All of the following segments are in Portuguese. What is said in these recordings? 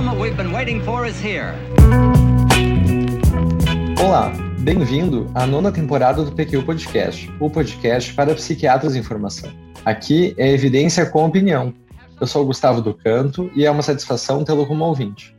moment we've been waiting for is here. Olá, bem-vindo à nona temporada do PQ Podcast, o podcast para psiquiatras em formação. Aqui é evidência com opinião. Eu sou o Gustavo do Canto e é uma satisfação tê-lo como ouvinte.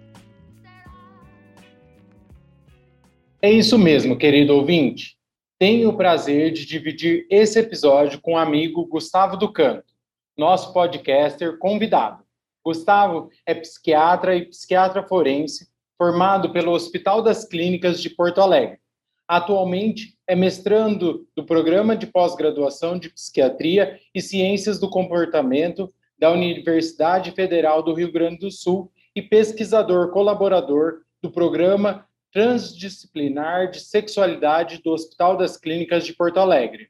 É isso mesmo, querido ouvinte. Tenho o prazer de dividir esse episódio com o amigo Gustavo do Canto, nosso podcaster convidado. Gustavo é psiquiatra e psiquiatra forense, formado pelo Hospital das Clínicas de Porto Alegre. Atualmente é mestrando do Programa de Pós-Graduação de Psiquiatria e Ciências do Comportamento da Universidade Federal do Rio Grande do Sul e pesquisador colaborador do Programa Transdisciplinar de Sexualidade do Hospital das Clínicas de Porto Alegre.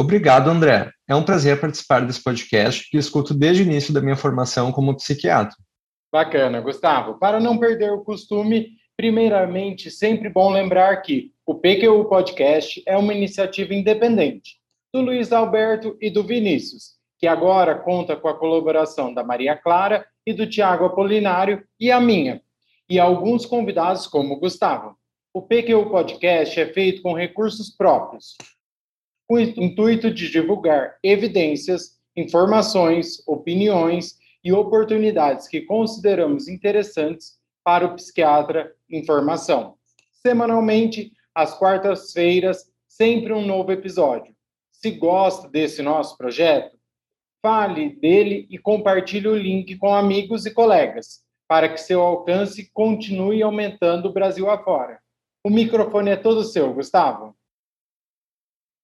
Obrigado, André. É um prazer participar desse podcast que escuto desde o início da minha formação como psiquiatra. Bacana, Gustavo. Para não perder o costume, primeiramente, sempre bom lembrar que o PQU Podcast é uma iniciativa independente do Luiz Alberto e do Vinícius, que agora conta com a colaboração da Maria Clara e do Tiago Apolinário e a minha, e alguns convidados como o Gustavo. O PQU Podcast é feito com recursos próprios, com o intuito de divulgar evidências, informações, opiniões e oportunidades que consideramos interessantes para o psiquiatra em formação. Semanalmente, às quartas-feiras, sempre um novo episódio. Se gosta desse nosso projeto, fale dele e compartilhe o link com amigos e colegas, para que seu alcance continue aumentando o Brasil afora. O microfone é todo seu, Gustavo.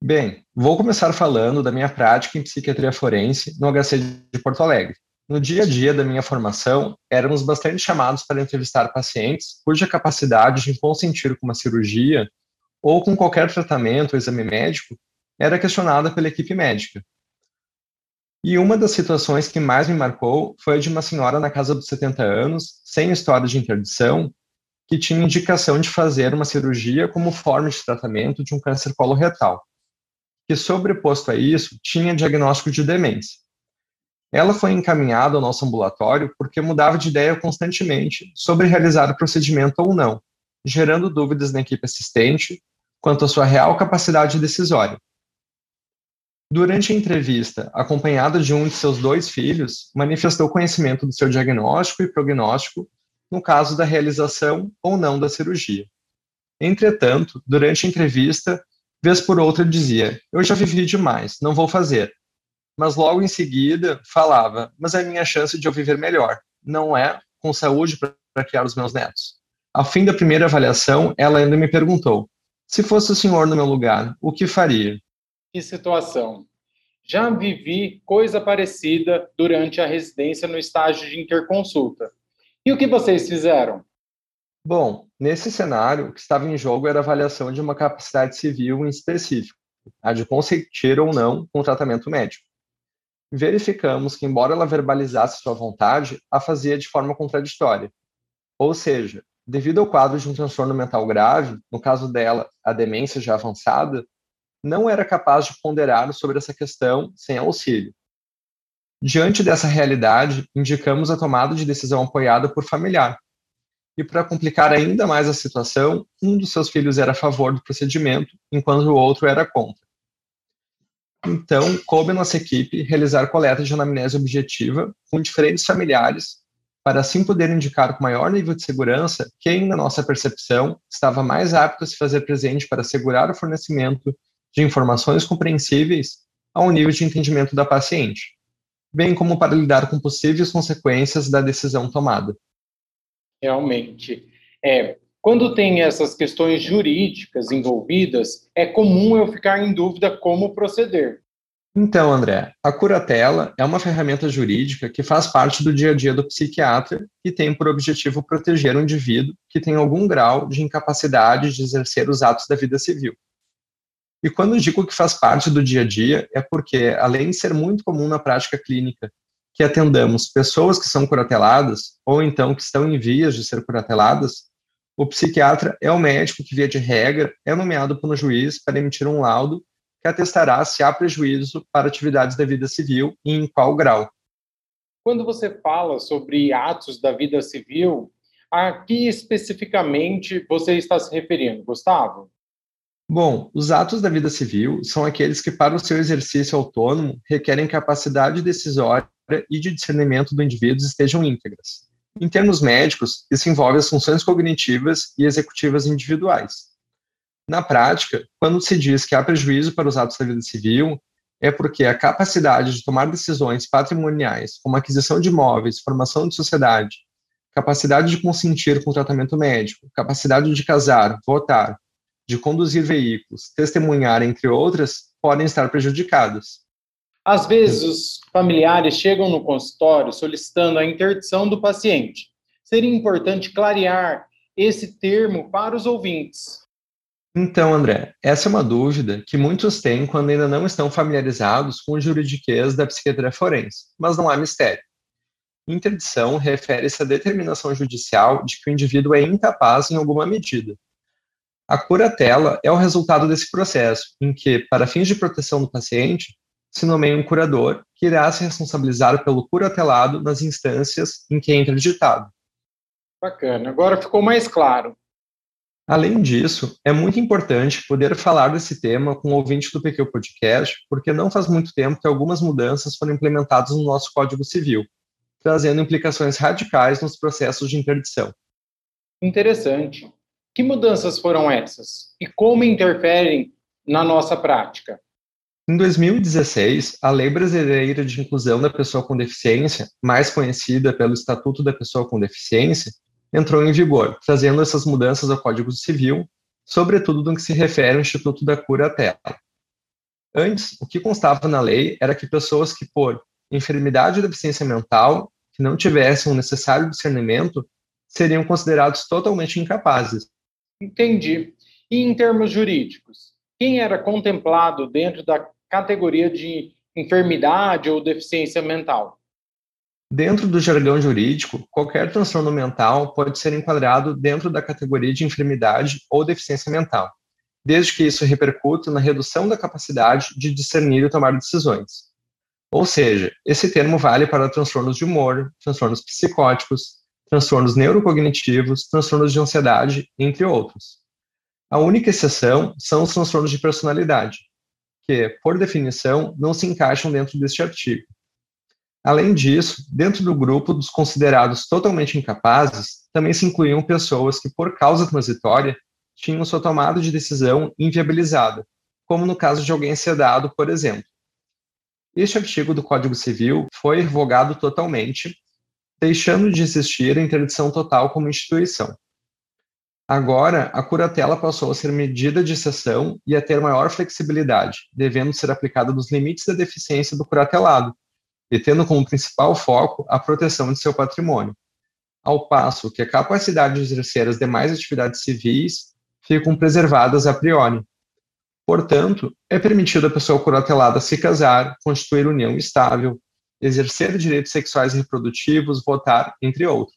Bem, vou começar falando da minha prática em psiquiatria forense no HC de Porto Alegre. No dia a dia da minha formação, éramos bastante chamados para entrevistar pacientes cuja capacidade de consentir com uma cirurgia ou com qualquer tratamento ou exame médico era questionada pela equipe médica. E uma das situações que mais me marcou foi a de uma senhora na casa dos 70 anos, sem história de interdição, que tinha indicação de fazer uma cirurgia como forma de tratamento de um câncer coloretal que, sobreposto a isso, tinha diagnóstico de demência. Ela foi encaminhada ao nosso ambulatório porque mudava de ideia constantemente sobre realizar o procedimento ou não, gerando dúvidas na equipe assistente quanto à sua real capacidade decisória. Durante a entrevista, acompanhada de um de seus dois filhos, manifestou conhecimento do seu diagnóstico e prognóstico no caso da realização ou não da cirurgia. Entretanto, durante a entrevista, Vez por outra dizia: Eu já vivi demais, não vou fazer. Mas logo em seguida falava: Mas é a minha chance de eu viver melhor, não é com saúde para criar os meus netos. Ao fim da primeira avaliação, ela ainda me perguntou: Se fosse o senhor no meu lugar, o que faria? Que situação! Já vivi coisa parecida durante a residência no estágio de interconsulta. E o que vocês fizeram? Bom, nesse cenário, o que estava em jogo era a avaliação de uma capacidade civil em específico, a de consentir ou não com tratamento médico. Verificamos que, embora ela verbalizasse sua vontade, a fazia de forma contraditória. Ou seja, devido ao quadro de um transtorno mental grave, no caso dela, a demência já avançada, não era capaz de ponderar sobre essa questão sem auxílio. Diante dessa realidade, indicamos a tomada de decisão apoiada por familiar, e para complicar ainda mais a situação, um dos seus filhos era a favor do procedimento, enquanto o outro era contra. Então, coube nossa equipe realizar coleta de anamnese objetiva com diferentes familiares, para assim poder indicar com maior nível de segurança quem, na nossa percepção, estava mais apto a se fazer presente para assegurar o fornecimento de informações compreensíveis ao nível de entendimento da paciente, bem como para lidar com possíveis consequências da decisão tomada realmente. É, quando tem essas questões jurídicas envolvidas, é comum eu ficar em dúvida como proceder. Então, André, a curatela é uma ferramenta jurídica que faz parte do dia a dia do psiquiatra e tem por objetivo proteger o um indivíduo que tem algum grau de incapacidade de exercer os atos da vida civil. E quando digo que faz parte do dia a dia, é porque, além de ser muito comum na prática clínica que atendamos pessoas que são curateladas ou então que estão em vias de ser curateladas, o psiquiatra é o médico que, via de regra, é nomeado pelo juiz para emitir um laudo que atestará se há prejuízo para atividades da vida civil e em qual grau. Quando você fala sobre atos da vida civil, a que especificamente você está se referindo, Gustavo? Bom, os atos da vida civil são aqueles que, para o seu exercício autônomo, requerem capacidade decisória e de discernimento do indivíduo estejam íntegras. Em termos médicos, isso envolve as funções cognitivas e executivas individuais. Na prática, quando se diz que há prejuízo para os atos da vida civil, é porque a capacidade de tomar decisões patrimoniais, como aquisição de imóveis, formação de sociedade, capacidade de consentir com tratamento médico, capacidade de casar, votar, de conduzir veículos, testemunhar, entre outras, podem estar prejudicadas. Às vezes, os familiares chegam no consultório solicitando a interdição do paciente. Seria importante clarear esse termo para os ouvintes. Então, André, essa é uma dúvida que muitos têm quando ainda não estão familiarizados com o juridiquês da psiquiatria forense, mas não há mistério. Interdição refere-se à determinação judicial de que o indivíduo é incapaz em alguma medida. A curatela é o resultado desse processo, em que, para fins de proteção do paciente, se nomeia um curador que irá se responsabilizar pelo curatelado nas instâncias em que é interditado. Bacana, agora ficou mais claro. Além disso, é muito importante poder falar desse tema com o ouvinte do PQ Podcast, porque não faz muito tempo que algumas mudanças foram implementadas no nosso Código Civil, trazendo implicações radicais nos processos de interdição. Interessante. Que mudanças foram essas? E como interferem na nossa prática? Em 2016, a Lei Brasileira de Inclusão da Pessoa com Deficiência, mais conhecida pelo Estatuto da Pessoa com Deficiência, entrou em vigor, trazendo essas mudanças ao Código Civil, sobretudo no que se refere ao Instituto da Cura Tela. Antes, o que constava na lei era que pessoas que, por enfermidade ou deficiência mental, que não tivessem o necessário discernimento, seriam considerados totalmente incapazes. Entendi. E em termos jurídicos, quem era contemplado dentro da categoria de enfermidade ou deficiência mental? Dentro do jargão jurídico, qualquer transtorno mental pode ser enquadrado dentro da categoria de enfermidade ou deficiência mental, desde que isso repercuta na redução da capacidade de discernir e tomar decisões. Ou seja, esse termo vale para transtornos de humor, transtornos psicóticos, transtornos neurocognitivos, transtornos de ansiedade, entre outros. A única exceção são os transtornos de personalidade, que, por definição, não se encaixam dentro deste artigo. Além disso, dentro do grupo dos considerados totalmente incapazes, também se incluíam pessoas que, por causa transitória, tinham sua tomada de decisão inviabilizada, como no caso de alguém sedado, por exemplo. Este artigo do Código Civil foi revogado totalmente, deixando de existir a interdição total como instituição. Agora, a curatela passou a ser medida de exceção e a ter maior flexibilidade, devendo ser aplicada nos limites da deficiência do curatelado, e tendo como principal foco a proteção de seu patrimônio, ao passo que a capacidade de exercer as demais atividades civis ficam preservadas a priori. Portanto, é permitido à pessoa curatelada se casar, constituir união estável, exercer direitos sexuais e reprodutivos, votar, entre outros.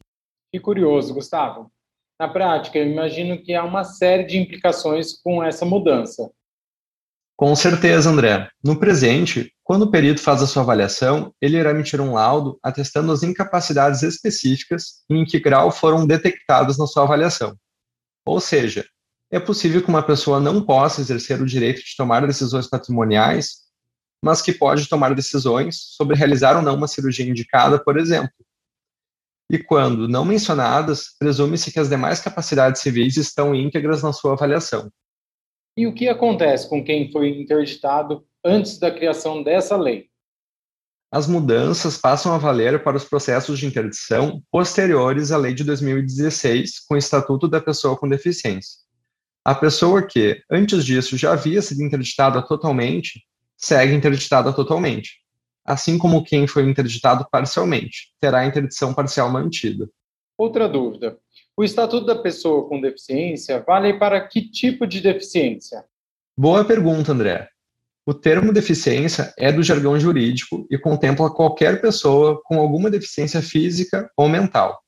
Que curioso, Gustavo. Na prática, eu imagino que há uma série de implicações com essa mudança. Com certeza, André. No presente, quando o perito faz a sua avaliação, ele irá emitir um laudo atestando as incapacidades específicas e em que grau foram detectadas na sua avaliação. Ou seja, é possível que uma pessoa não possa exercer o direito de tomar decisões patrimoniais, mas que pode tomar decisões sobre realizar ou não uma cirurgia indicada, por exemplo. E quando não mencionadas, presume-se que as demais capacidades civis estão íntegras na sua avaliação. E o que acontece com quem foi interditado antes da criação dessa lei? As mudanças passam a valer para os processos de interdição posteriores à lei de 2016, com o Estatuto da Pessoa com Deficiência. A pessoa que, antes disso, já havia sido interditada totalmente, segue interditada totalmente, assim como quem foi interditado parcialmente, terá a interdição parcial mantida. Outra dúvida: o Estatuto da Pessoa com Deficiência vale para que tipo de deficiência? Boa pergunta, André. O termo deficiência é do jargão jurídico e contempla qualquer pessoa com alguma deficiência física ou mental.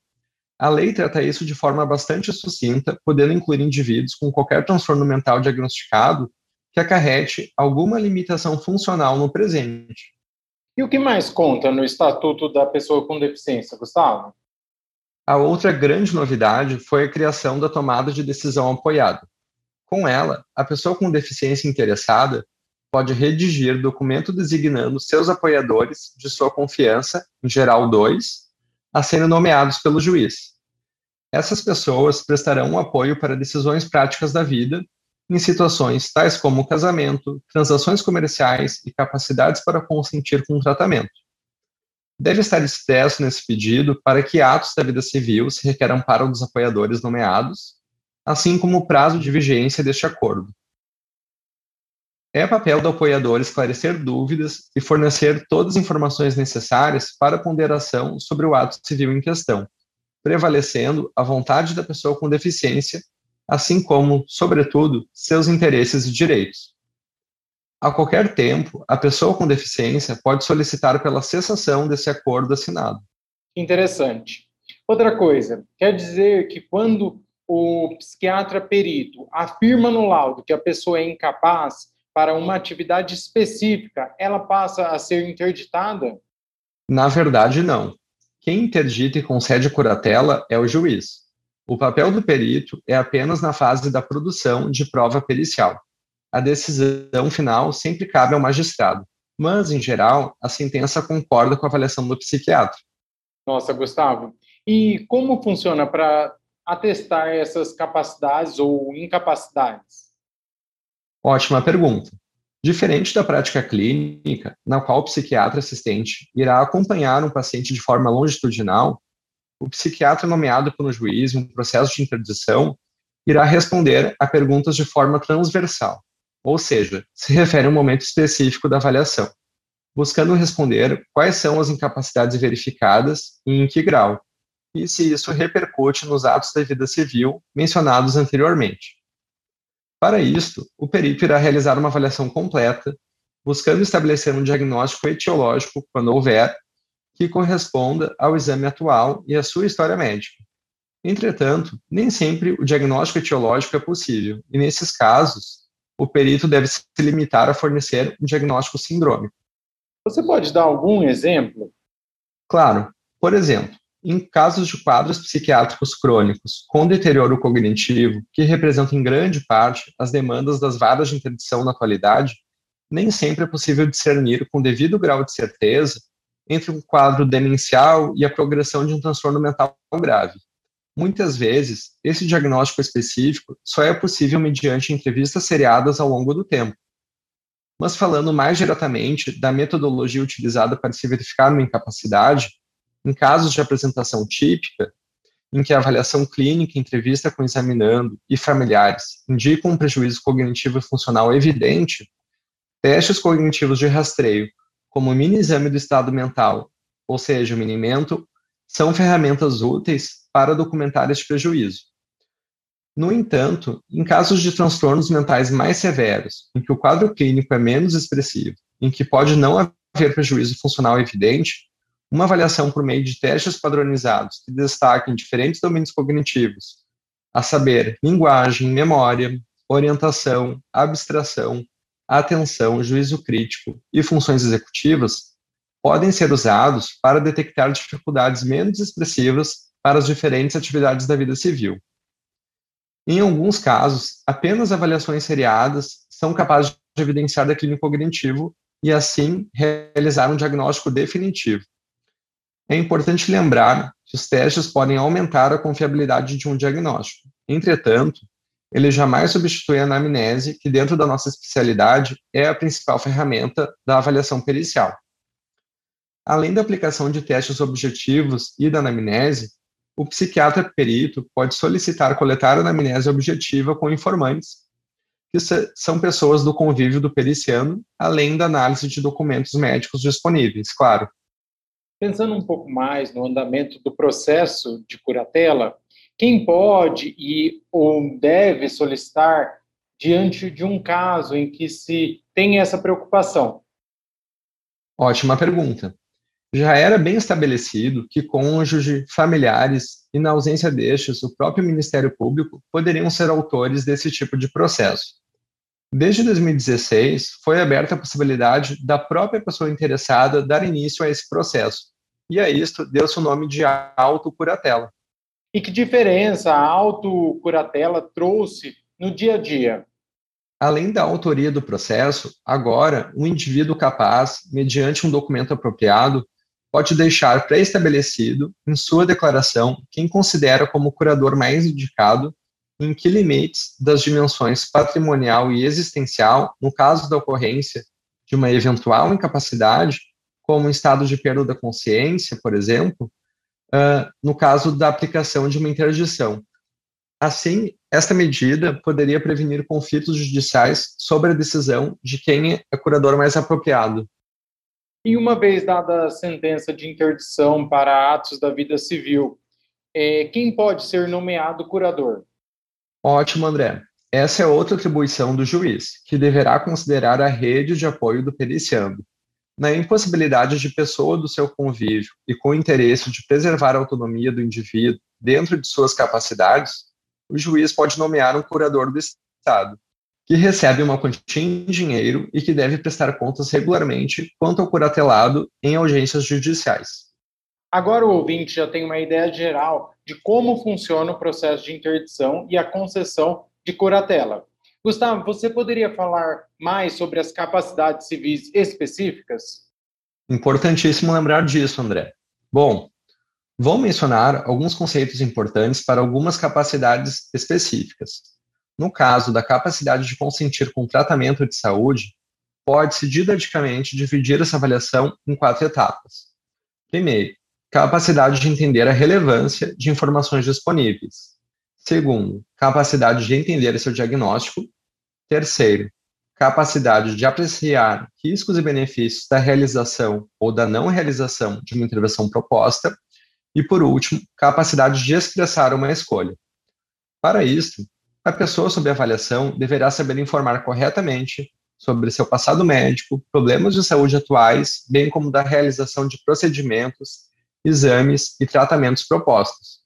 A lei trata isso de forma bastante sucinta, podendo incluir indivíduos com qualquer transtorno mental diagnosticado que acarrete alguma limitação funcional no presente. E o que mais conta no Estatuto da Pessoa com Deficiência, Gustavo? A outra grande novidade foi a criação da tomada de decisão apoiada. Com ela, a pessoa com deficiência interessada pode redigir documento designando seus apoiadores de sua confiança, em geral dois, a serem nomeados pelo juiz. Essas pessoas prestarão um apoio para decisões práticas da vida, em situações tais como casamento, transações comerciais e capacidades para consentir com o tratamento. Deve estar expresso nesse pedido para que atos da vida civil se requeram para os apoiadores nomeados, assim como o prazo de vigência deste acordo. É papel do apoiador esclarecer dúvidas e fornecer todas as informações necessárias para ponderação sobre o ato civil em questão, prevalecendo a vontade da pessoa com deficiência, assim como, sobretudo, seus interesses e direitos. A qualquer tempo, a pessoa com deficiência pode solicitar pela cessação desse acordo assinado. Interessante. Outra coisa, quer dizer que quando o psiquiatra perito afirma no laudo que a pessoa é incapaz, para uma atividade específica, ela passa a ser interditada? Na verdade, não. Quem interdita e concede curatela é o juiz. O papel do perito é apenas na fase da produção de prova pericial. A decisão final sempre cabe ao magistrado, mas, em geral, a sentença concorda com a avaliação do psiquiatra. Nossa, Gustavo. E como funciona para atestar essas capacidades ou incapacidades? Ótima pergunta. Diferente da prática clínica, na qual o psiquiatra assistente irá acompanhar um paciente de forma longitudinal, o psiquiatra nomeado pelo juiz em um processo de interdição irá responder a perguntas de forma transversal, ou seja, se refere a um momento específico da avaliação, buscando responder quais são as incapacidades verificadas e em que grau, e se isso repercute nos atos da vida civil mencionados anteriormente. Para isto, o perito irá realizar uma avaliação completa, buscando estabelecer um diagnóstico etiológico, quando houver, que corresponda ao exame atual e à sua história médica. Entretanto, nem sempre o diagnóstico etiológico é possível, e nesses casos, o perito deve se limitar a fornecer um diagnóstico sindrômico. Você pode dar algum exemplo? Claro. Por exemplo, em casos de quadros psiquiátricos crônicos com deterioro cognitivo, que representam em grande parte as demandas das varas de interdição na atualidade, nem sempre é possível discernir com devido grau de certeza entre um quadro demencial e a progressão de um transtorno mental grave. Muitas vezes, esse diagnóstico específico só é possível mediante entrevistas seriadas ao longo do tempo. Mas falando mais diretamente da metodologia utilizada para se verificar uma incapacidade, em casos de apresentação típica, em que a avaliação clínica, entrevista com examinando e familiares indicam um prejuízo cognitivo e funcional evidente, testes cognitivos de rastreio, como o mini-exame do estado mental, ou seja, o minimento, são ferramentas úteis para documentar este prejuízo. No entanto, em casos de transtornos mentais mais severos, em que o quadro clínico é menos expressivo, em que pode não haver prejuízo funcional evidente, uma avaliação por meio de testes padronizados que destaquem diferentes domínios cognitivos, a saber, linguagem, memória, orientação, abstração, atenção, juízo crítico e funções executivas, podem ser usados para detectar dificuldades menos expressivas para as diferentes atividades da vida civil. Em alguns casos, apenas avaliações seriadas são capazes de evidenciar declínio cognitivo e, assim, realizar um diagnóstico definitivo. É importante lembrar que os testes podem aumentar a confiabilidade de um diagnóstico. Entretanto, ele jamais substitui a anamnese, que dentro da nossa especialidade é a principal ferramenta da avaliação pericial. Além da aplicação de testes objetivos e da anamnese, o psiquiatra perito pode solicitar coletar anamnese objetiva com informantes, que são pessoas do convívio do periciano, além da análise de documentos médicos disponíveis, claro. Pensando um pouco mais no andamento do processo de curatela, quem pode e ou deve solicitar diante de um caso em que se tem essa preocupação? Ótima pergunta. Já era bem estabelecido que cônjuge, familiares e, na ausência destes, o próprio Ministério Público poderiam ser autores desse tipo de processo. Desde 2016, foi aberta a possibilidade da própria pessoa interessada dar início a esse processo, e a isto deu-se o nome de autocuratela. E que diferença a autocuratela trouxe no dia a dia? Além da autoria do processo, agora, um indivíduo capaz, mediante um documento apropriado, pode deixar pré-estabelecido em sua declaração quem considera como o curador mais indicado em que limites das dimensões patrimonial e existencial, no caso da ocorrência de uma eventual incapacidade, como estado de perda da consciência, por exemplo, uh, no caso da aplicação de uma interdição. Assim, esta medida poderia prevenir conflitos judiciais sobre a decisão de quem é o curador mais apropriado. E uma vez dada a sentença de interdição para atos da vida civil, é, quem pode ser nomeado curador? Ótimo, André. Essa é outra atribuição do juiz, que deverá considerar a rede de apoio do periciando. Na impossibilidade de pessoa do seu convívio e com o interesse de preservar a autonomia do indivíduo dentro de suas capacidades, o juiz pode nomear um curador do Estado, que recebe uma quantia em dinheiro e que deve prestar contas regularmente quanto ao curatelado em audiências judiciais. Agora o ouvinte já tem uma ideia geral de como funciona o processo de interdição e a concessão de curatela. Gustavo, você poderia falar mais sobre as capacidades civis específicas? Importantíssimo lembrar disso, André. Bom, vou mencionar alguns conceitos importantes para algumas capacidades específicas. No caso da capacidade de consentir com tratamento de saúde, pode-se didaticamente dividir essa avaliação em quatro etapas. Primeiro, capacidade de entender a relevância de informações disponíveis. Segundo, capacidade de entender seu diagnóstico. Terceiro, capacidade de apreciar riscos e benefícios da realização ou da não realização de uma intervenção proposta. E, por último, capacidade de expressar uma escolha. Para isso, a pessoa sob avaliação deverá saber informar corretamente sobre seu passado médico, problemas de saúde atuais, bem como da realização de procedimentos exames e tratamentos propostos.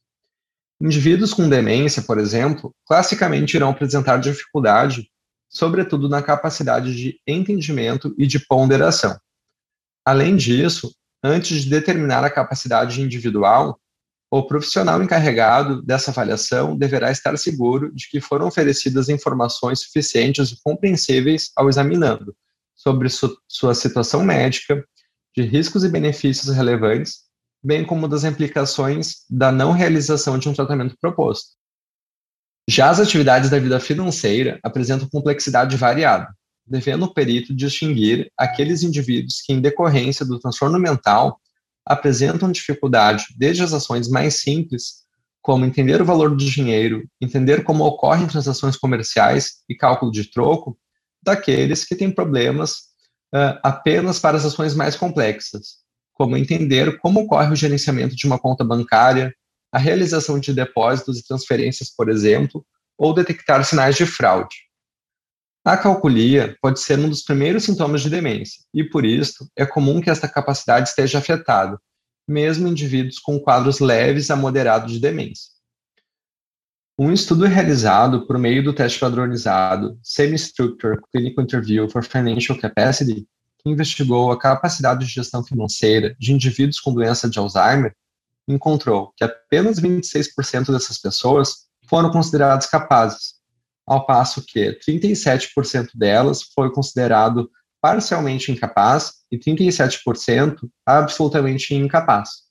Indivíduos com demência, por exemplo, classicamente irão apresentar dificuldade, sobretudo na capacidade de entendimento e de ponderação. Além disso, antes de determinar a capacidade individual, o profissional encarregado dessa avaliação deverá estar seguro de que foram oferecidas informações suficientes e compreensíveis ao examinando sobre su sua situação médica, de riscos e benefícios relevantes bem como das implicações da não realização de um tratamento proposto. Já as atividades da vida financeira apresentam complexidade variada, devendo o perito distinguir aqueles indivíduos que, em decorrência do transtorno mental, apresentam dificuldade desde as ações mais simples, como entender o valor do dinheiro, entender como ocorrem transações comerciais e cálculo de troco, daqueles que têm problemas uh, apenas para as ações mais complexas, como entender como ocorre o gerenciamento de uma conta bancária, a realização de depósitos e transferências, por exemplo, ou detectar sinais de fraude. A calculia pode ser um dos primeiros sintomas de demência, e por isso é comum que esta capacidade esteja afetada, mesmo em indivíduos com quadros leves a moderados de demência. Um estudo realizado por meio do teste padronizado Semi-Structure Clinical Interview for Financial Capacity investigou a capacidade de gestão financeira de indivíduos com doença de Alzheimer, encontrou que apenas 26% dessas pessoas foram consideradas capazes, ao passo que 37% delas foi considerado parcialmente incapaz e 37% absolutamente incapaz.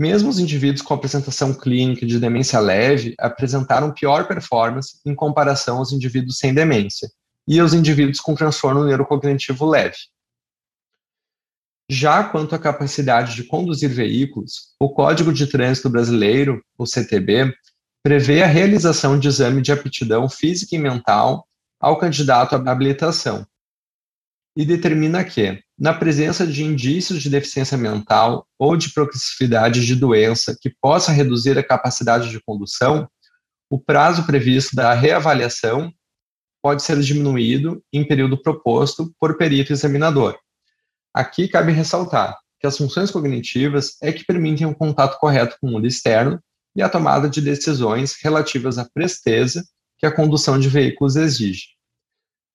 Mesmo os indivíduos com apresentação clínica de demência leve apresentaram pior performance em comparação aos indivíduos sem demência, e os indivíduos com transtorno neurocognitivo leve. Já quanto à capacidade de conduzir veículos, o Código de Trânsito Brasileiro, o CTB, prevê a realização de exame de aptidão física e mental ao candidato à habilitação e determina que, na presença de indícios de deficiência mental ou de progressividade de doença que possa reduzir a capacidade de condução, o prazo previsto da reavaliação pode ser diminuído em período proposto por perito examinador. Aqui cabe ressaltar que as funções cognitivas é que permitem o contato correto com o mundo externo e a tomada de decisões relativas à presteza que a condução de veículos exige.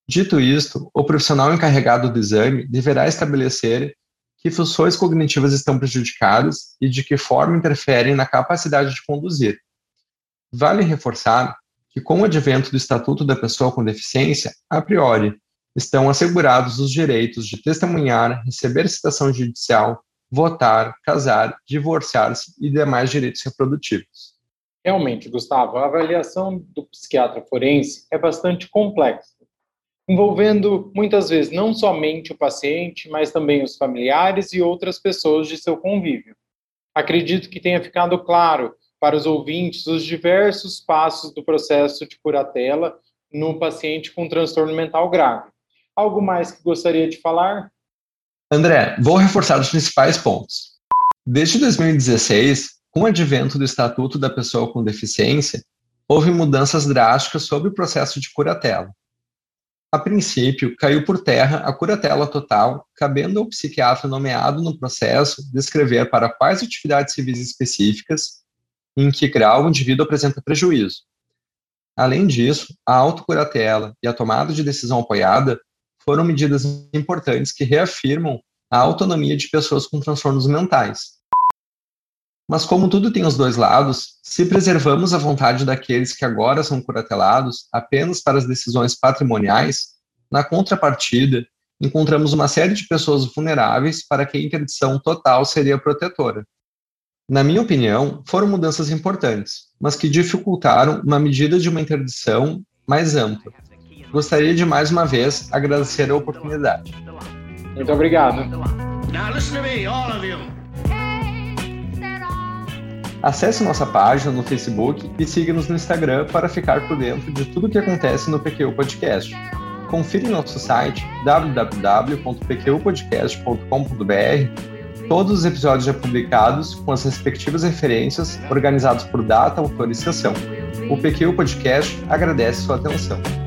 Dito isto, o profissional encarregado do exame deverá estabelecer que funções cognitivas estão prejudicadas e de que forma interferem na capacidade de conduzir. Vale reforçar que, com o advento do Estatuto da Pessoa com Deficiência, a priori, estão assegurados os direitos de testemunhar, receber citação judicial, votar, casar, divorciar-se e demais direitos reprodutivos. Realmente, Gustavo, a avaliação do psiquiatra forense é bastante complexa, envolvendo muitas vezes não somente o paciente, mas também os familiares e outras pessoas de seu convívio. Acredito que tenha ficado claro para os ouvintes os diversos passos do processo de curatela no paciente com transtorno mental grave. Algo mais que gostaria de falar? André, vou reforçar os principais pontos. Desde 2016, com o advento do Estatuto da Pessoa com Deficiência, houve mudanças drásticas sobre o processo de curatela. A princípio, caiu por terra a curatela total, cabendo ao psiquiatra nomeado no processo descrever para quais atividades civis específicas em que grau o indivíduo apresenta prejuízo. Além disso, a autocuratela e a tomada de decisão apoiada foram medidas importantes que reafirmam a autonomia de pessoas com transtornos mentais. Mas, como tudo tem os dois lados, se preservamos a vontade daqueles que agora são curatelados apenas para as decisões patrimoniais, na contrapartida, encontramos uma série de pessoas vulneráveis para quem a interdição total seria protetora. Na minha opinião, foram mudanças importantes, mas que dificultaram uma medida de uma interdição mais ampla, Gostaria de mais uma vez agradecer a oportunidade. Muito obrigado. Acesse nossa página no Facebook e siga-nos no Instagram para ficar por dentro de tudo o que acontece no PQ Podcast. Confira em nosso site www.pqpodcast.com.br todos os episódios já publicados com as respectivas referências organizados por data, autor e sessão. O PQ Podcast agradece sua atenção.